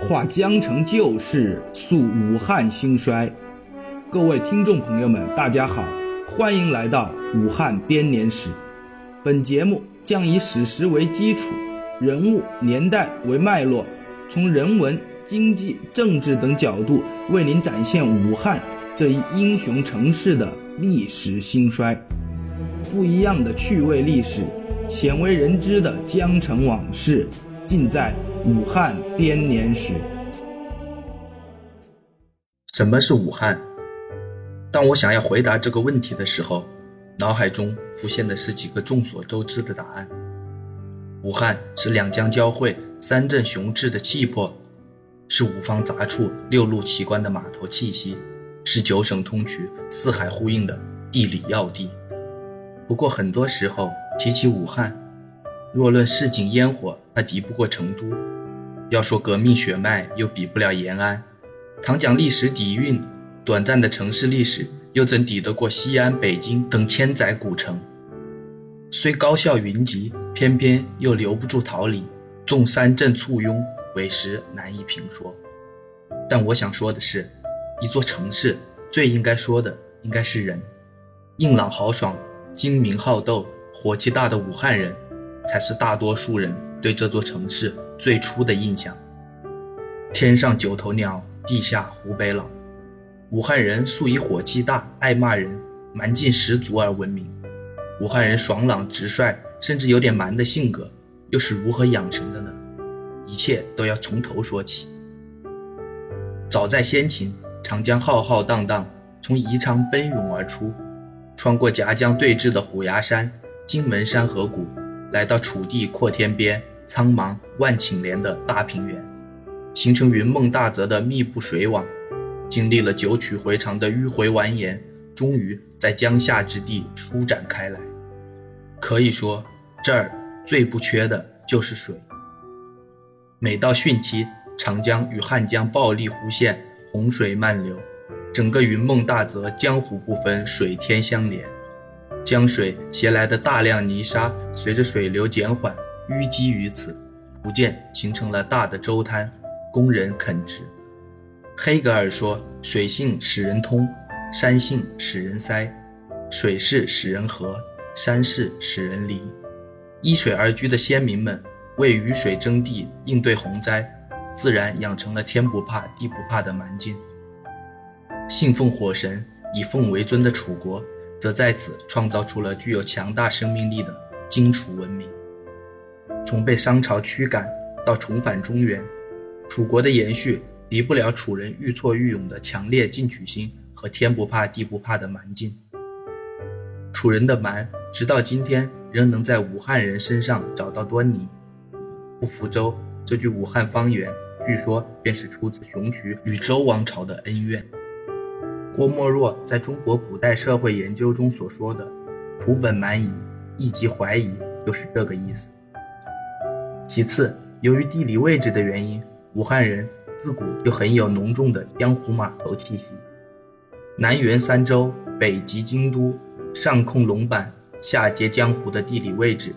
话江城旧事，诉武汉兴衰。各位听众朋友们，大家好，欢迎来到武汉编年史。本节目将以史实为基础，人物年代为脉络，从人文、经济、政治等角度为您展现武汉这一英雄城市的历史兴衰。不一样的趣味历史，鲜为人知的江城往事，尽在武汉编年史。什么是武汉？当我想要回答这个问题的时候，脑海中浮现的是几个众所周知的答案：武汉是两江交汇、三镇雄峙的气魄，是五方杂处、六路奇观的码头气息，是九省通衢、四海呼应的地理要地。不过很多时候提起武汉，若论市井烟火，它敌不过成都；要说革命血脉，又比不了延安；倘讲历史底蕴，短暂的城市历史，又怎抵得过西安、北京等千载古城？虽高校云集，偏偏又留不住桃李，众三镇簇拥，委实难以评说。但我想说的是，一座城市最应该说的，应该是人，硬朗豪爽。精明好斗、火气大的武汉人，才是大多数人对这座城市最初的印象。天上九头鸟，地下湖北佬。武汉人素以火气大、爱骂人、蛮劲十足而闻名。武汉人爽朗直率，甚至有点蛮的性格，又是如何养成的呢？一切都要从头说起。早在先秦，长江浩浩荡荡，从宜昌奔涌而出。穿过夹江对峙的虎牙山、荆门山河谷，来到楚地阔天边、苍茫万顷连的大平原，形成云梦大泽的密布水网。经历了九曲回肠的迂回蜿蜒，终于在江夏之地舒展开来。可以说，这儿最不缺的就是水。每到汛期，长江与汉江暴力互现，洪水漫流。整个云梦大泽江湖不分，水天相连。江水携来的大量泥沙，随着水流减缓，淤积于此，逐渐形成了大的洲滩，供人垦殖。黑格尔说：“水性使人通，山性使人塞；水势使人和，山势使人离。”依水而居的先民们，为雨水争地，应对洪灾，自然养成了天不怕地不怕的蛮劲。信奉火神，以凤为尊的楚国，则在此创造出了具有强大生命力的荆楚文明。从被商朝驱赶到重返中原，楚国的延续离不了楚人愈挫愈勇的强烈进取心和天不怕地不怕的蛮劲。楚人的蛮，直到今天仍能在武汉人身上找到端倪。不服周这句武汉方言，据说便是出自熊渠与周王朝的恩怨。郭沫若在中国古代社会研究中所说的“楚本蛮夷，亦即怀疑”，就是这个意思。其次，由于地理位置的原因，武汉人自古就很有浓重的江湖码头气息。南缘三州，北极京都，上控龙板，下接江湖的地理位置，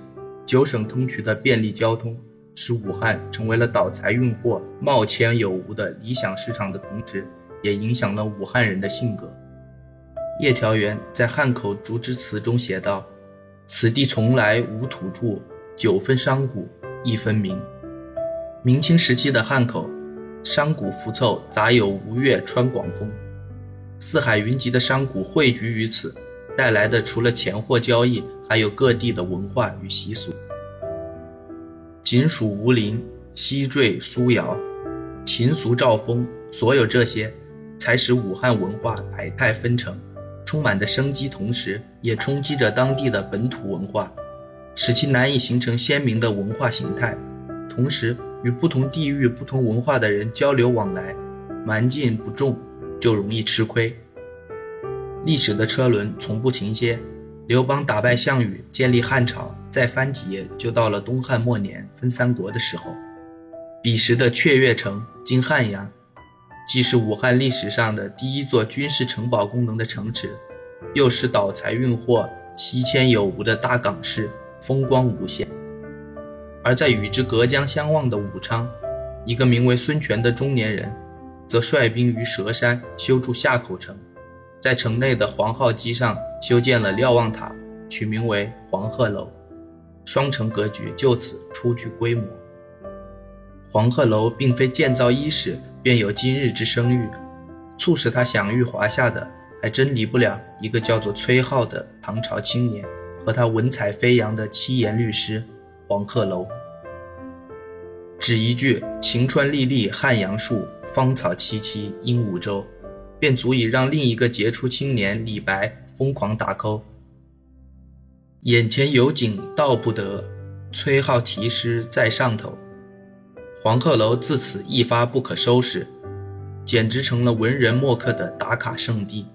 九省通衢的便利交通，使武汉成为了倒财运货、贸迁有无的理想市场的同时。也影响了武汉人的性格。叶调元在汉口竹枝词中写道：“此地从来无土著，九分商贾，一分民。”明清时期的汉口，商贾浮凑，杂有吴越川广风，四海云集的商贾汇聚于此，带来的除了钱货交易，还有各地的文化与习俗。锦蜀吴林，西坠苏瑶，秦俗兆丰，所有这些。才使武汉文化百态纷呈，充满着生机，同时也冲击着当地的本土文化，使其难以形成鲜明的文化形态。同时，与不同地域、不同文化的人交流往来，蛮劲不重，就容易吃亏。历史的车轮从不停歇，刘邦打败项羽，建立汉朝，再翻几页就到了东汉末年分三国的时候。彼时的雀跃城，今汉阳。既是武汉历史上的第一座军事城堡功能的城池，又是岛财运货、西迁有无的大港市，风光无限。而在与之隔江相望的武昌，一个名为孙权的中年人，则率兵于佘山修筑夏口城，在城内的黄浩基上修建了瞭望塔，取名为黄鹤楼。双城格局就此初具规模。黄鹤楼并非建造伊始便有今日之声誉，促使他享誉华夏的，还真离不了一个叫做崔颢的唐朝青年和他文采飞扬的七言律诗《黄鹤楼》。只一句“晴川历历汉阳树，芳草萋萋鹦鹉洲”，便足以让另一个杰出青年李白疯狂打 call。眼前有景道不得，崔颢题诗在上头。黄鹤楼自此一发不可收拾，简直成了文人墨客的打卡圣地。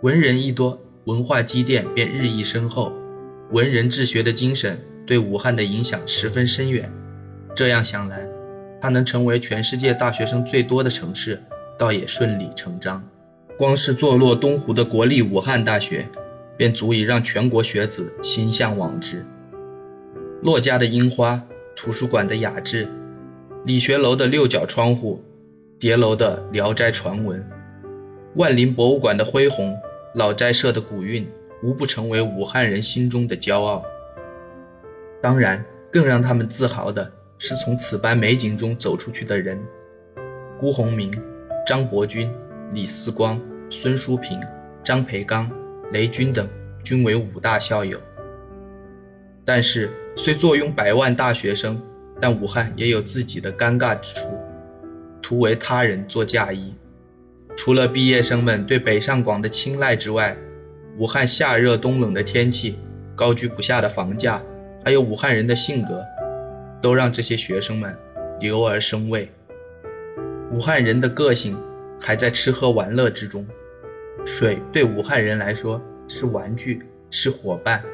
文人一多，文化积淀便日益深厚，文人治学的精神对武汉的影响十分深远。这样想来，它能成为全世界大学生最多的城市，倒也顺理成章。光是坐落东湖的国立武汉大学，便足以让全国学子心向往之。骆家的樱花，图书馆的雅致，理学楼的六角窗户，叠楼的聊斋传闻，万林博物馆的恢宏，老斋社的古韵，无不成为武汉人心中的骄傲。当然，更让他们自豪的。是从此般美景中走出去的人，辜鸿铭、张伯钧、李四光、孙淑平、张培刚、雷军等均为武大校友。但是，虽坐拥百万大学生，但武汉也有自己的尴尬之处，图为他人做嫁衣。除了毕业生们对北上广的青睐之外，武汉夏热冬冷的天气、高居不下的房价，还有武汉人的性格。都让这些学生们留而生畏。武汉人的个性还在吃喝玩乐之中，水对武汉人来说是玩具，是伙伴。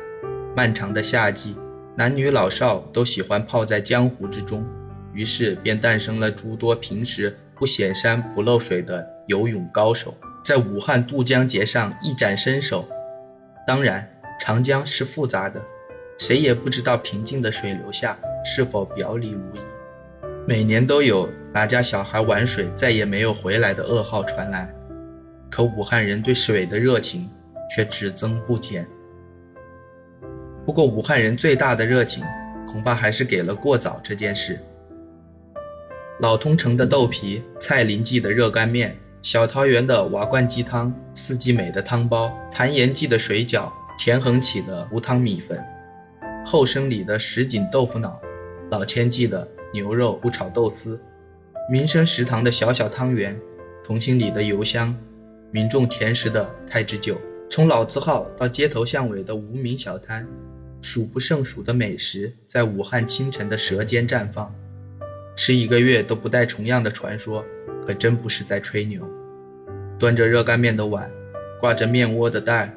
漫长的夏季，男女老少都喜欢泡在江湖之中，于是便诞生了诸多平时不显山不漏水的游泳高手，在武汉渡江节上一展身手。当然，长江是复杂的。谁也不知道平静的水流下是否表里无一。每年都有哪家小孩玩水再也没有回来的噩耗传来，可武汉人对水的热情却只增不减。不过武汉人最大的热情恐怕还是给了过早这件事。老通城的豆皮，蔡林记的热干面，小桃园的瓦罐鸡汤，四季美的汤包，谭延记的水饺，田恒起的无汤米粉。后生里的什锦豆腐脑，老千记的牛肉不炒豆丝，民生食堂的小小汤圆，同心里的油香，民众甜食的太之酒，从老字号到街头巷尾的无名小摊，数不胜数的美食在武汉清晨的舌尖绽放。吃一个月都不带重样的传说，可真不是在吹牛。端着热干面的碗，挂着面窝的袋，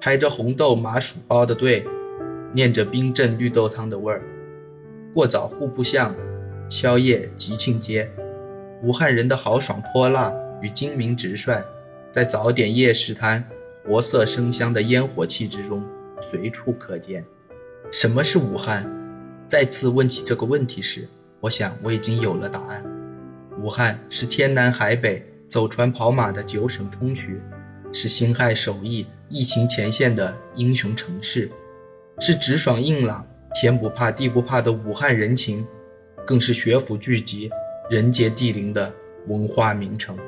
排着红豆麻薯包的队。念着冰镇绿豆汤的味儿，过早户部巷，宵夜吉庆街，武汉人的豪爽泼辣与精明直率，在早点夜市摊活色生香的烟火气之中随处可见。什么是武汉？再次问起这个问题时，我想我已经有了答案。武汉是天南海北走船跑马的九省通衢，是辛亥首义疫情前线的英雄城市。是直爽硬朗、天不怕地不怕的武汉人情，更是学府聚集、人杰地灵的文化名城。